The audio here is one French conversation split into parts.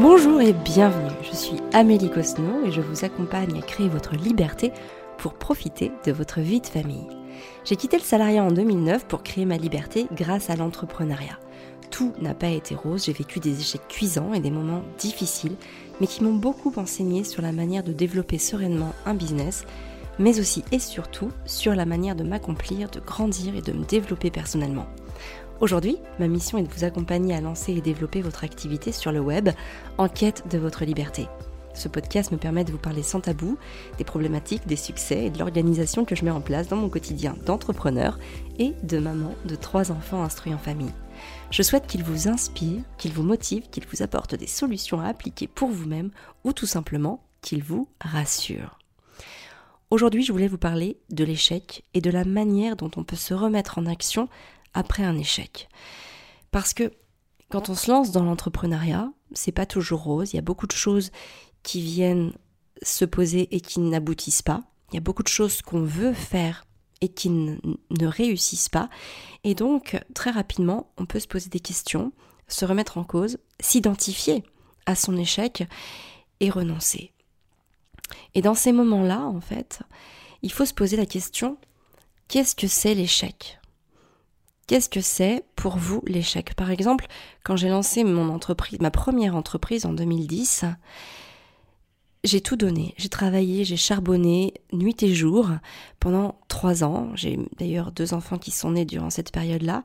Bonjour et bienvenue, je suis Amélie Cosno et je vous accompagne à créer votre liberté pour profiter de votre vie de famille. J'ai quitté le salariat en 2009 pour créer ma liberté grâce à l'entrepreneuriat. Tout n'a pas été rose, j'ai vécu des échecs cuisants et des moments difficiles, mais qui m'ont beaucoup enseigné sur la manière de développer sereinement un business, mais aussi et surtout sur la manière de m'accomplir, de grandir et de me développer personnellement. Aujourd'hui, ma mission est de vous accompagner à lancer et développer votre activité sur le web en quête de votre liberté. Ce podcast me permet de vous parler sans tabou des problématiques, des succès et de l'organisation que je mets en place dans mon quotidien d'entrepreneur et de maman de trois enfants instruits en famille. Je souhaite qu'il vous inspire, qu'il vous motive, qu'il vous apporte des solutions à appliquer pour vous-même ou tout simplement qu'il vous rassure. Aujourd'hui, je voulais vous parler de l'échec et de la manière dont on peut se remettre en action après un échec. Parce que quand on se lance dans l'entrepreneuriat, c'est pas toujours rose, il y a beaucoup de choses qui viennent se poser et qui n'aboutissent pas. Il y a beaucoup de choses qu'on veut faire et qui ne réussissent pas. Et donc, très rapidement, on peut se poser des questions, se remettre en cause, s'identifier à son échec et renoncer. Et dans ces moments-là, en fait, il faut se poser la question, qu'est-ce que c'est l'échec? Qu'est-ce que c'est pour vous l'échec? Par exemple, quand j'ai lancé mon entreprise, ma première entreprise en 2010, j'ai tout donné. J'ai travaillé, j'ai charbonné nuit et jour pendant trois ans. J'ai d'ailleurs deux enfants qui sont nés durant cette période-là.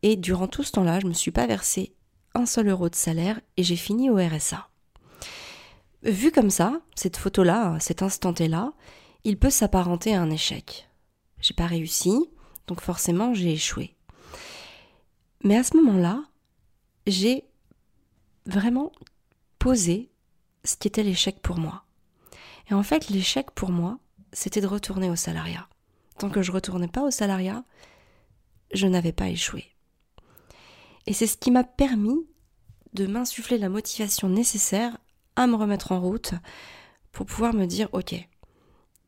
Et durant tout ce temps-là, je ne me suis pas versé un seul euro de salaire et j'ai fini au RSA. Vu comme ça, cette photo-là, cet instant là il peut s'apparenter à un échec. J'ai pas réussi, donc forcément j'ai échoué. Mais à ce moment-là, j'ai vraiment posé ce qui était l'échec pour moi. Et en fait, l'échec pour moi, c'était de retourner au salariat. Tant que je retournais pas au salariat, je n'avais pas échoué. Et c'est ce qui m'a permis de m'insuffler la motivation nécessaire à me remettre en route pour pouvoir me dire, ok,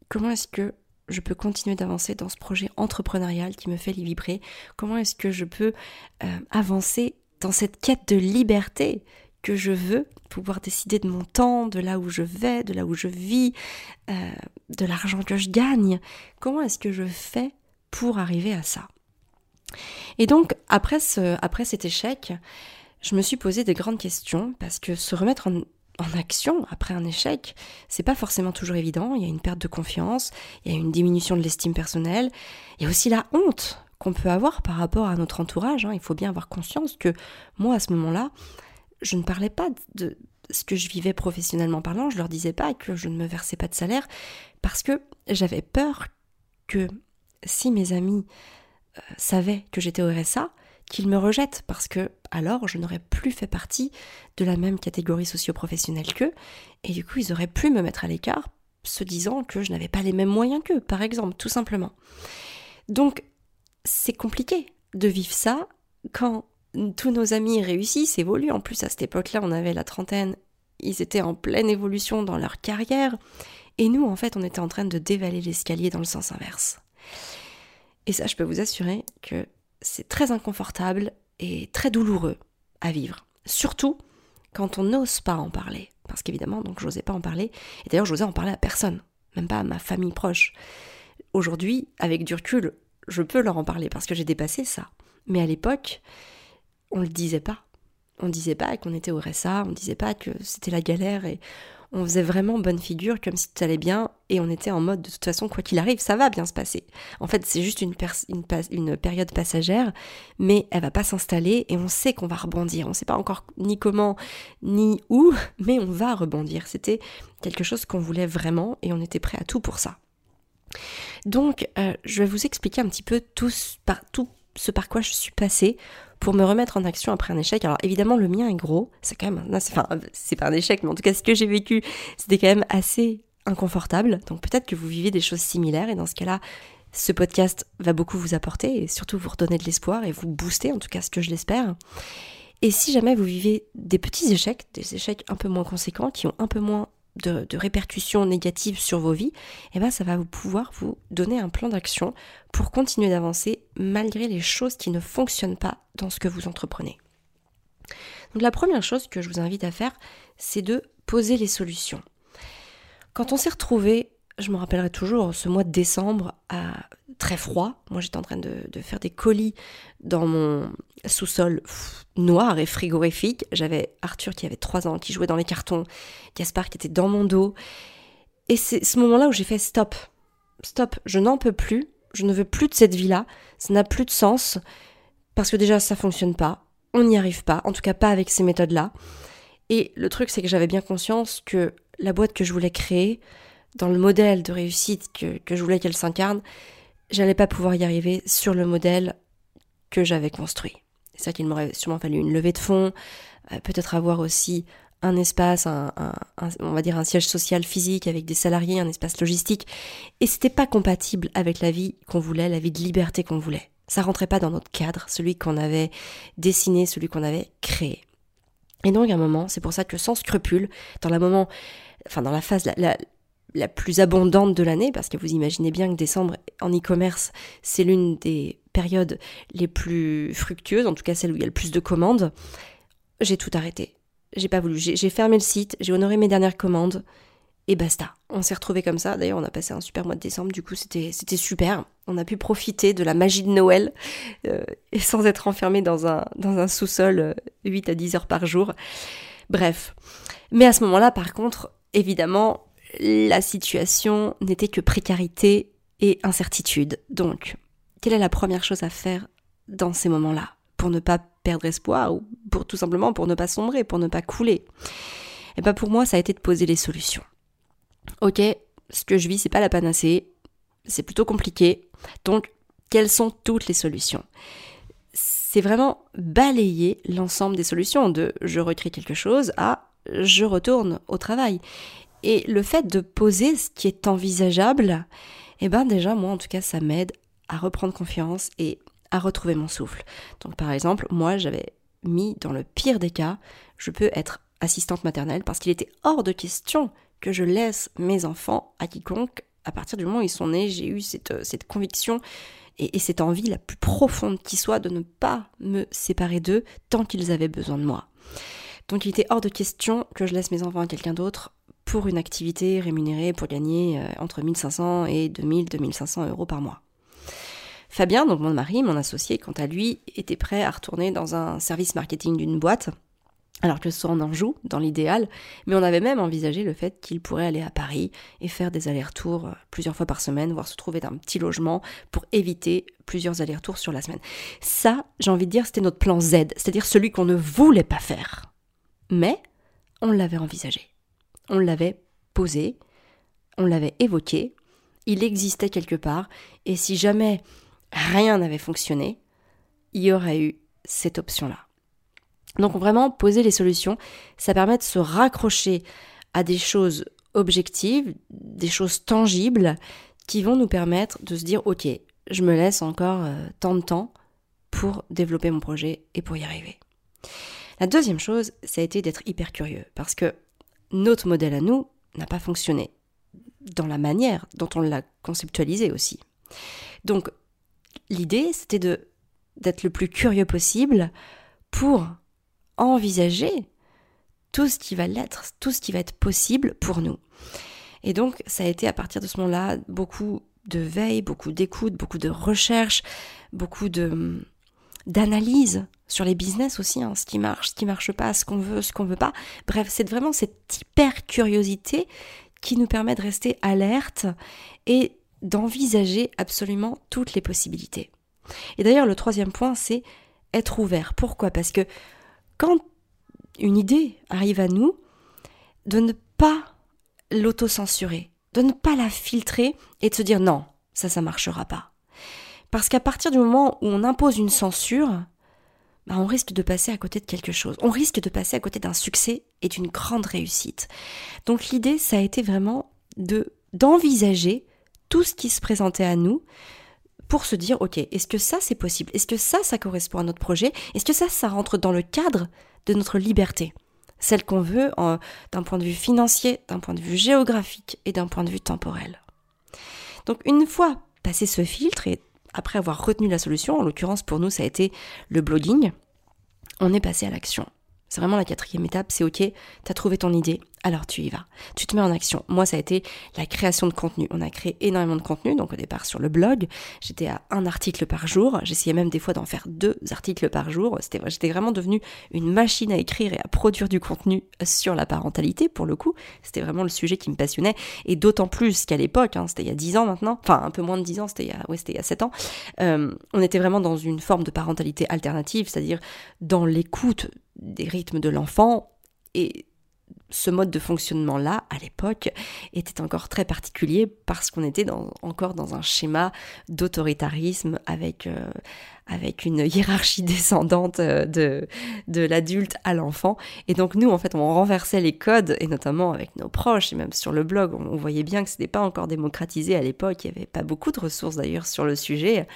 comment est-ce que je peux continuer d'avancer dans ce projet entrepreneurial qui me fait vibrer. Comment est-ce que je peux euh, avancer dans cette quête de liberté que je veux, pouvoir décider de mon temps, de là où je vais, de là où je vis, euh, de l'argent que je gagne? Comment est-ce que je fais pour arriver à ça? Et donc, après, après cet échec, je me suis posé des grandes questions parce que se remettre en, en action après un échec, c'est pas forcément toujours évident. Il y a une perte de confiance, il y a une diminution de l'estime personnelle, il y a aussi la honte qu'on peut avoir par rapport à notre entourage. Hein. Il faut bien avoir conscience que moi, à ce moment-là, je ne parlais pas de ce que je vivais professionnellement parlant, je leur disais pas que je ne me versais pas de salaire parce que j'avais peur que si mes amis euh, savaient que j'étais au RSA, qu'ils me rejettent parce que alors je n'aurais plus fait partie de la même catégorie socio-professionnelle qu'eux et du coup ils auraient pu me mettre à l'écart se disant que je n'avais pas les mêmes moyens qu'eux par exemple tout simplement. Donc c'est compliqué de vivre ça quand tous nos amis réussissent, évoluent. En plus à cette époque-là on avait la trentaine, ils étaient en pleine évolution dans leur carrière et nous en fait on était en train de dévaler l'escalier dans le sens inverse. Et ça, je peux vous assurer que c'est très inconfortable et très douloureux à vivre. Surtout quand on n'ose pas en parler. Parce qu'évidemment, donc j'osais pas en parler. Et d'ailleurs, j'osais en parler à personne, même pas à ma famille proche. Aujourd'hui, avec du recul, je peux leur en parler parce que j'ai dépassé ça. Mais à l'époque, on le disait pas. On disait pas qu'on était au RSA, on disait pas que c'était la galère et on faisait vraiment bonne figure comme si tout allait bien et on était en mode de toute façon quoi qu'il arrive ça va bien se passer. En fait c'est juste une, période passagère mais elle va pas s'installer et on sait qu'on va rebondir. On sait pas encore ni comment ni où mais on va rebondir. C'était quelque chose qu'on voulait vraiment et on était prêt à tout pour ça. Donc euh, je vais vous expliquer un petit peu tout, tout ce par quoi je suis passée pour me remettre en action après un échec. Alors évidemment, le mien est gros, c'est quand même, enfin, c'est pas un échec, mais en tout cas, ce que j'ai vécu, c'était quand même assez inconfortable. Donc peut-être que vous vivez des choses similaires et dans ce cas-là, ce podcast va beaucoup vous apporter et surtout vous redonner de l'espoir et vous booster, en tout cas ce que je l'espère. Et si jamais vous vivez des petits échecs, des échecs un peu moins conséquents, qui ont un peu moins de, répercussions négatives sur vos vies, eh ben ça va vous pouvoir vous donner un plan d'action pour continuer d'avancer malgré les choses qui ne fonctionnent pas dans ce que vous entreprenez. Donc la première chose que je vous invite à faire, c'est de poser les solutions. Quand on s'est retrouvé, je me rappellerai toujours, ce mois de décembre, à très froid, moi j'étais en train de, faire des colis dans mon sous-sol noir et frigorifique. J'avais Arthur qui avait 3 ans, qui jouait dans les cartons, Gaspard qui était dans mon dos. Et c'est ce moment-là où j'ai fait stop, stop, je n'en peux plus, je ne veux plus de cette vie-là, ça n'a plus de sens, parce que déjà ça fonctionne pas, on n'y arrive pas, en tout cas pas avec ces méthodes-là. Et le truc c'est que j'avais bien conscience que la boîte que je voulais créer, dans le modèle de réussite que je voulais qu'elle s'incarne, j'allais pas pouvoir y arriver sur le modèle que j'avais construit. C'est ça qu'il m'aurait sûrement fallu une levée de fonds, euh, peut-être avoir aussi un espace, on va dire un siège social physique avec des salariés, un espace logistique. Et c'était pas compatible avec la vie qu'on voulait, la vie de liberté qu'on voulait. Ça rentrait pas dans notre cadre, celui qu'on avait dessiné, celui qu'on avait créé. Et donc à un moment, c'est pour ça que sans scrupule, dans la phase la, la plus abondante de l'année, parce que vous imaginez bien que décembre en e-commerce, c'est l'une des périodes les plus fructueuses, en tout cas celle où il y a le plus de commandes, j'ai tout arrêté j'ai pas voulu. J'ai fermé le site, j'ai honoré mes dernières commandes et basta. On s'est retrouvés comme ça. D'ailleurs, on a passé un super mois de décembre. Du coup, c'était super. On a pu profiter de la magie de Noël euh, et sans être enfermé dans un dans un sous-sol 8 euh, à 10 heures par jour. Bref. Mais à ce moment-là, par contre, évidemment, la situation n'était que précarité incertitude. Donc, quelle est la première chose à faire dans ces moments-là pour ne pas perdre espoir ou pour tout simplement pour ne pas sombrer, pour ne pas couler? Et bien pour moi, ça a été de poser les solutions. Ok, ce que je vis, c'est pas la panacée, c'est plutôt compliqué. Donc, quelles sont toutes les solutions? C'est vraiment balayer l'ensemble des solutions de je recrée quelque chose à je retourne au travail. Et le fait de poser ce qui est envisageable, eh ben déjà moi en tout cas ça m'aide à reprendre confiance et à retrouver mon souffle. Donc par exemple, moi j'avais mis dans le pire des cas, je peux être assistante maternelle parce qu'il était hors de question que je laisse mes enfants à quiconque. À partir du moment où ils sont nés, j'ai eu cette, euh, conviction et, et, cette envie la plus profonde qui soit de ne pas me séparer d'eux tant qu'ils avaient besoin de moi. Donc il était hors de question que je laisse mes enfants à quelqu'un d'autre pour une activité rémunérée pour gagner euh, entre 1500 et 2000, 2500 euros par mois. Fabien, donc mon mari, mon associé, quant à lui, était prêt à retourner dans un service marketing d'une boîte, alors que ce on en joue, dans l'idéal, mais on avait même envisagé le fait qu'il pourrait aller à Paris et faire des allers-retours euh, plusieurs fois par semaine, voire se trouver dans un petit logement pour éviter plusieurs allers-retours sur la semaine. Ça, j'ai envie de dire, c'était notre plan Z, c'est-à-dire celui qu'on ne voulait pas faire. Mais on l'avait envisagé. On l'avait posé, on l'avait évoqué, il existait quelque part, et si jamais rien n'avait fonctionné, il y aurait eu cette option-là. Donc vraiment, poser les solutions, ça permet de se raccrocher à des choses objectives, des choses tangibles, qui vont nous permettre de se dire, ok, je me laisse encore euh, tant de temps pour développer mon projet et pour y arriver. La deuxième chose, ça a été d'être hyper curieux, parce que notre modèle à nous n'a pas fonctionné dans la manière dont on l'a conceptualisé aussi. Donc l'idée, c'était de d'être le plus curieux possible pour envisager tout ce qui va l'être, tout ce qui va être possible pour nous. Et donc, ça a été à partir de ce moment-là beaucoup de veille, beaucoup d'écoute, beaucoup de recherche, beaucoup de d'analyse sur les business aussi, hein, ce qui marche, ce qui marche pas, ce qu'on veut, ce qu'on veut pas. Bref, c'est vraiment cette hyper curiosité qui nous permet de rester alerte et d'envisager absolument toutes les possibilités. Et d'ailleurs, le troisième point, c'est être ouvert. Pourquoi? Parce que quand une idée arrive à nous, de ne pas l'auto-censurer, de ne pas la filtrer et de se dire non, ça, ça marchera pas. Parce qu'à partir du moment où on impose une censure, bah, on risque de passer à côté de quelque chose. On risque de passer à côté d'un succès et d'une grande réussite. Donc l'idée, ça a été vraiment de d'envisager tout ce qui se présentait à nous pour se dire, ok, est-ce que ça c'est possible? Est-ce que ça, ça correspond à notre projet? Est-ce que ça, ça rentre dans le cadre de notre liberté? Celle qu'on veut d'un point de vue financier, d'un point de vue géographique et d'un point de vue temporel. Donc une fois passé ce filtre et après avoir retenu la solution, en l'occurrence pour nous ça a été le blogging, on est passé à l'action. C'est vraiment la quatrième étape, c'est ok, t'as trouvé ton idée, alors tu y vas. Tu te mets en action. Moi, ça a été la création de contenu. On a créé énormément de contenu, donc au départ sur le blog, j'étais à un article par jour. J'essayais même des fois d'en faire deux articles par jour. J'étais vraiment devenue une machine à écrire et à produire du contenu sur la parentalité, pour le coup. C'était vraiment le sujet qui me passionnait. Et d'autant plus qu'à l'époque, hein, c'était il y a dix ans maintenant, enfin un peu moins de dix ans, c'était il y a, ans, euh, on était vraiment dans une forme de parentalité alternative, c'est-à-dire dans l'écoute des rythmes de l'enfant et ce mode de fonctionnement-là, à l'époque, était encore très particulier parce qu'on était encore dans un schéma d'autoritarisme avec, euh, une hiérarchie descendante euh, de, de l'adulte à l'enfant. Et donc nous, en fait, on renversait les codes, et notamment avec nos proches, et même sur le blog, on, voyait bien que ce n'était pas encore démocratisé à l'époque, il n'y avait pas beaucoup de ressources d'ailleurs sur le sujet.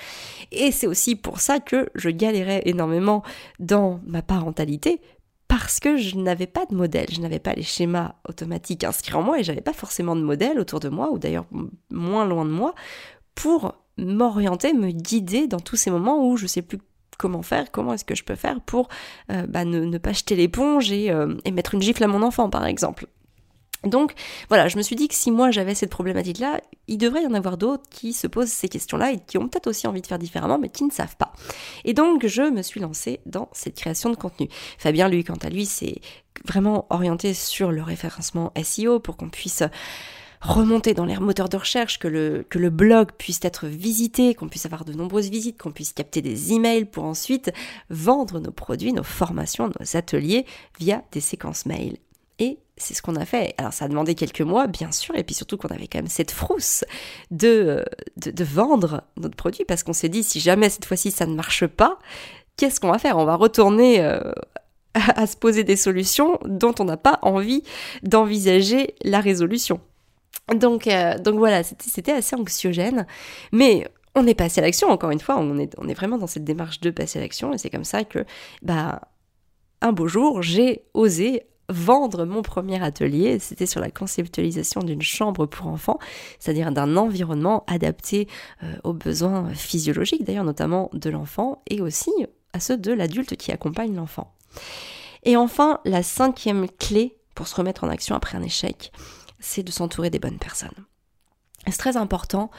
Et c'est aussi pour ça que je galérais énormément dans ma parentalité, parce que je n'avais pas de modèle, je n'avais pas les schémas automatiques inscrits en moi et j'avais pas forcément de modèle autour de moi ou d'ailleurs moins loin de moi pour m'orienter, me guider dans tous ces moments où je sais plus comment faire, comment est-ce que je peux faire pour euh, bah, ne, pas jeter l'éponge euh, et mettre une gifle à mon enfant par exemple. Donc voilà, je me suis dit que si moi j'avais cette problématique-là, il devrait y en avoir d'autres qui se posent ces questions-là et qui ont peut-être aussi envie de faire différemment, mais qui ne savent pas. Et donc je me suis lancée dans cette création de contenu. Fabien, lui, quant à lui, c'est vraiment orienté sur le référencement SEO pour qu'on puisse remonter dans les moteurs de recherche, que le, que le blog puisse être visité, qu'on puisse avoir de nombreuses visites, qu'on puisse capter des emails pour ensuite vendre nos produits, nos formations, nos ateliers via des séquences mail. Et c'est ce qu'on a fait. Alors ça a demandé quelques mois, bien sûr, et puis surtout qu'on avait quand même cette frousse de, de, vendre notre produit, parce qu'on s'est dit, si jamais cette fois-ci ça ne marche pas, qu'est-ce qu'on va faire? On va retourner euh, à, se poser des solutions dont on n'a pas envie d'envisager la résolution. Donc, euh, donc voilà, c'était assez anxiogène, mais on est passé à l'action, encore une fois, on est, on est vraiment dans cette démarche de passer à l'action, et c'est comme ça que, bah, un beau jour, j'ai osé vendre mon premier atelier. C'était sur la conceptualisation d'une chambre pour enfants, c'est-à-dire d'un environnement adapté euh, aux besoins physiologiques, d'ailleurs notamment de l'enfant, et aussi à ceux de l'adulte qui accompagne l'enfant. Et enfin, la cinquième clé pour se remettre en action après un échec, c'est de s'entourer des bonnes personnes. C'est très important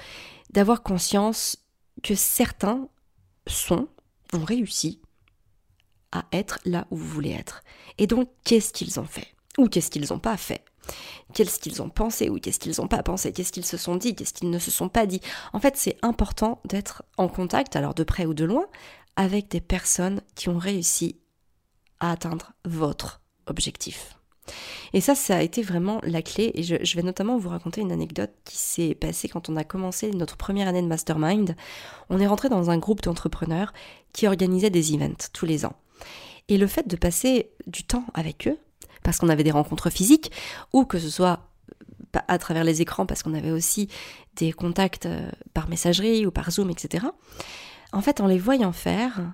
d'avoir conscience que certains sont, ont réussi à être là où vous voulez être. Et donc, qu'est-ce qu'ils ont fait? Ou qu'est-ce qu'ils n'ont pas fait? Qu'est-ce qu'ils ont pensé? Ou qu'est-ce qu'ils n'ont pas pensé? Qu'est-ce qu'ils se sont dit? Qu'est-ce qu'ils ne se sont pas dit? En fait, c'est important d'être en contact, alors de près ou de loin, avec des personnes qui ont réussi à atteindre votre objectif. Et ça, ça a été vraiment la clé. Et je, vais notamment vous raconter une anecdote qui s'est passée quand on a commencé notre première année de mastermind. On est rentré dans un groupe d'entrepreneurs qui organisait des events tous les ans. Et le fait de passer du temps avec eux, parce qu'on avait des rencontres physiques, ou que ce soit à travers les écrans, parce qu'on avait aussi des contacts euh, par messagerie ou par Zoom, etc. En fait, en les voyant faire,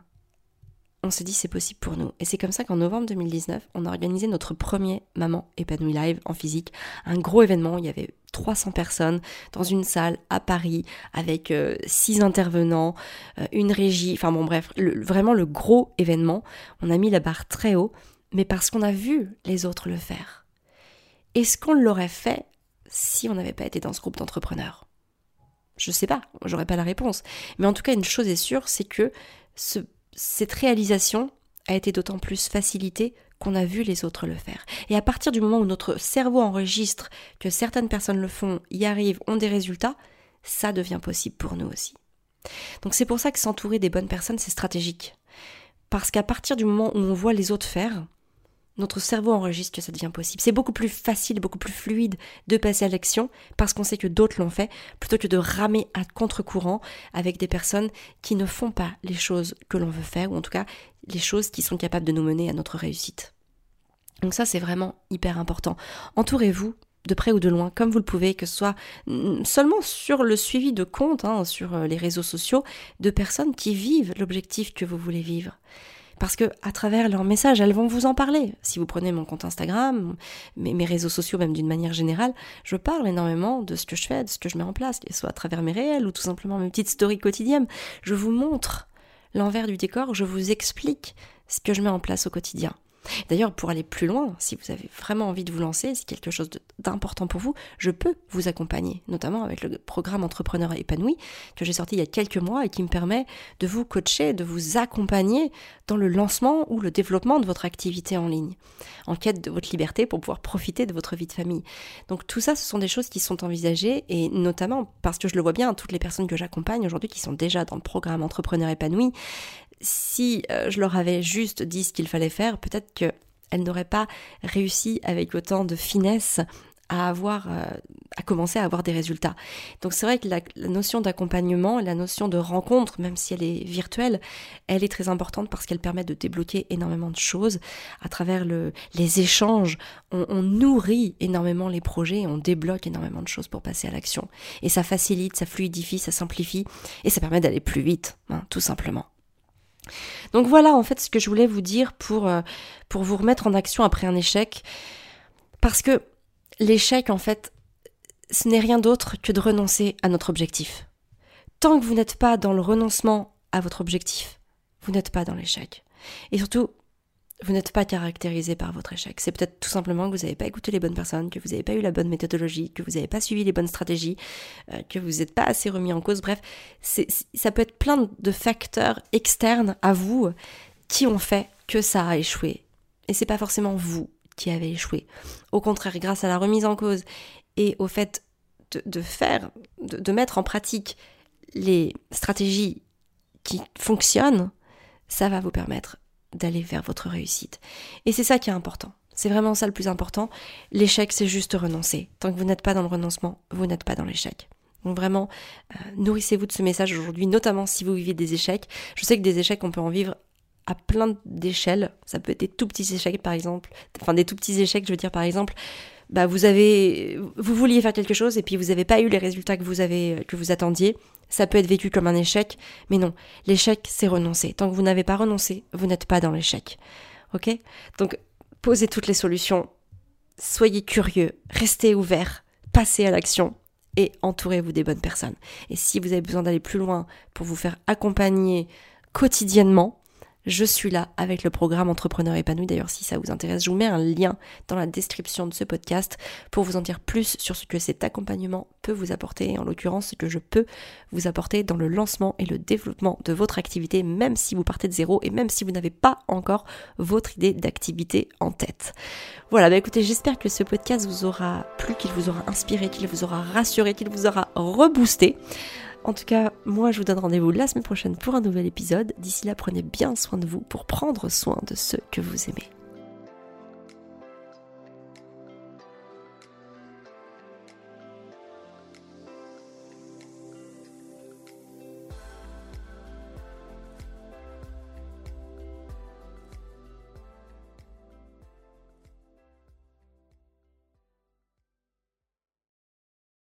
on s'est dit c'est possible pour nous. Et c'est comme ça qu'en novembre 2019, on a organisé notre premier Maman épanouie live en physique. Un gros événement, il y avait 300 personnes dans une salle à Paris avec 6 euh, intervenants, euh, une régie, enfin bon bref, vraiment le gros événement. On a mis la barre très haut, mais parce qu'on a vu les autres le faire. Est-ce qu'on l'aurait fait si on n'avait pas été dans ce groupe d'entrepreneurs? Je sais pas, j'aurais pas la réponse. Mais en tout cas, une chose est sûre, c'est que ce cette réalisation a été d'autant plus facilitée qu'on a vu les autres le faire. Et à partir du moment où notre cerveau enregistre que certaines personnes le font, y arrivent, ont des résultats, ça devient possible pour nous aussi. Donc c'est pour ça que s'entourer des bonnes personnes, c'est stratégique. Parce qu'à partir du moment où on voit les autres faire, notre cerveau enregistre que ça devient possible. C'est beaucoup plus facile, beaucoup plus fluide de passer à l'action parce qu'on sait que d'autres l'ont fait, plutôt que de ramer à contre-courant avec des personnes qui ne font pas les choses que l'on veut faire, ou en tout cas les choses qui sont capables de nous mener à notre réussite. Donc ça, c'est vraiment hyper important. Entourez-vous de près ou de loin, comme vous le pouvez, que ce soit seulement sur le suivi de compte, hein, sur euh, les réseaux sociaux, de personnes qui vivent l'objectif que vous voulez vivre parce que à travers leurs messages, elles vont vous en parler. Si vous prenez mon compte Instagram, mes, mes réseaux sociaux même d'une manière générale, je parle énormément de ce que je fais, de ce que je mets en place, que ce soit à travers mes réels ou tout simplement mes petites stories quotidiennes. Je vous montre l'envers du décor, je vous explique ce que je mets en place au quotidien. D'ailleurs, pour aller plus loin, si vous avez vraiment envie de vous lancer, si quelque chose d'important pour vous, je peux vous accompagner, notamment avec le programme Entrepreneur épanoui que j'ai sorti il y a quelques mois et qui me permet de vous coacher, de vous accompagner dans le lancement ou le développement de votre activité en ligne, en quête de votre liberté pour pouvoir profiter de votre vie de famille. Donc tout ça, ce sont des choses qui sont envisagées et notamment parce que je le vois bien, toutes les personnes que j'accompagne aujourd'hui qui sont déjà dans le programme Entrepreneur épanoui, si euh, je leur avais juste dit ce qu'il fallait faire, peut-être qu'elles n'auraient pas réussi avec autant de finesse à avoir, euh, à commencer à avoir des résultats. Donc c'est vrai que la, notion d'accompagnement, la notion de rencontre, même si elle est virtuelle, elle est très importante parce qu'elle permet de débloquer énormément de choses à travers le, les échanges. On, nourrit énormément les projets, on débloque énormément de choses pour passer à l'action. Et ça facilite, ça fluidifie, ça simplifie et ça permet d'aller plus vite, hein, tout simplement. Donc voilà en fait ce que je voulais vous dire pour, euh, pour vous remettre en action après un échec. Parce que l'échec en fait, ce n'est rien d'autre que de renoncer à notre objectif. Tant que vous n'êtes pas dans le renoncement à votre objectif, vous n'êtes pas dans l'échec. Et surtout, vous n'êtes pas caractérisé par votre échec. C'est peut-être tout simplement que vous n'avez pas écouté les bonnes personnes, que vous n'avez pas eu la bonne méthodologie, que vous n'avez pas suivi les bonnes stratégies, euh, que vous n'êtes pas assez remis en cause. Bref, ça peut être plein de facteurs externes à vous qui ont fait que ça a échoué. Et c'est pas forcément vous qui avez échoué. Au contraire, grâce à la remise en cause et au fait de, faire, de mettre en pratique les stratégies qui fonctionnent, ça va vous permettre d'aller vers votre réussite. Et c'est ça qui est important. C'est vraiment ça le plus important. L'échec, c'est juste renoncer. Tant que vous n'êtes pas dans le renoncement, vous n'êtes pas dans l'échec. Donc vraiment, euh, nourrissez-vous de ce message aujourd'hui, notamment si vous vivez des échecs. Je sais que des échecs, on peut en vivre à plein d'échelles. Ça peut être des tout petits échecs, par exemple. Enfin, des tout petits échecs, je veux dire, par exemple, bah, vous avez, vous vouliez faire quelque chose et puis vous n'avez pas eu les résultats que vous avez, que vous attendiez. Ça peut être vécu comme un échec, mais non. L'échec, c'est renoncer. Tant que vous n'avez pas renoncé, vous n'êtes pas dans l'échec. Ok? Donc, posez toutes les solutions. Soyez curieux. Restez ouvert. Passez à l'action et entourez-vous des bonnes personnes. Et si vous avez besoin d'aller plus loin pour vous faire accompagner quotidiennement, je suis là avec le programme Entrepreneur épanoui. D'ailleurs, si ça vous intéresse, je vous mets un lien dans la description de ce podcast pour vous en dire plus sur ce que cet accompagnement peut vous apporter, en l'occurrence ce que je peux vous apporter dans le lancement et le développement de votre activité, même si vous partez de zéro et même si vous n'avez pas encore votre idée d'activité en tête. Voilà, bah écoutez, j'espère que ce podcast vous aura plu, qu'il vous aura inspiré, qu'il vous aura rassuré, qu'il vous aura reboosté. En tout cas, moi je vous donne rendez-vous la semaine prochaine pour un nouvel épisode. D'ici là, prenez bien soin de vous pour prendre soin de ceux que vous aimez.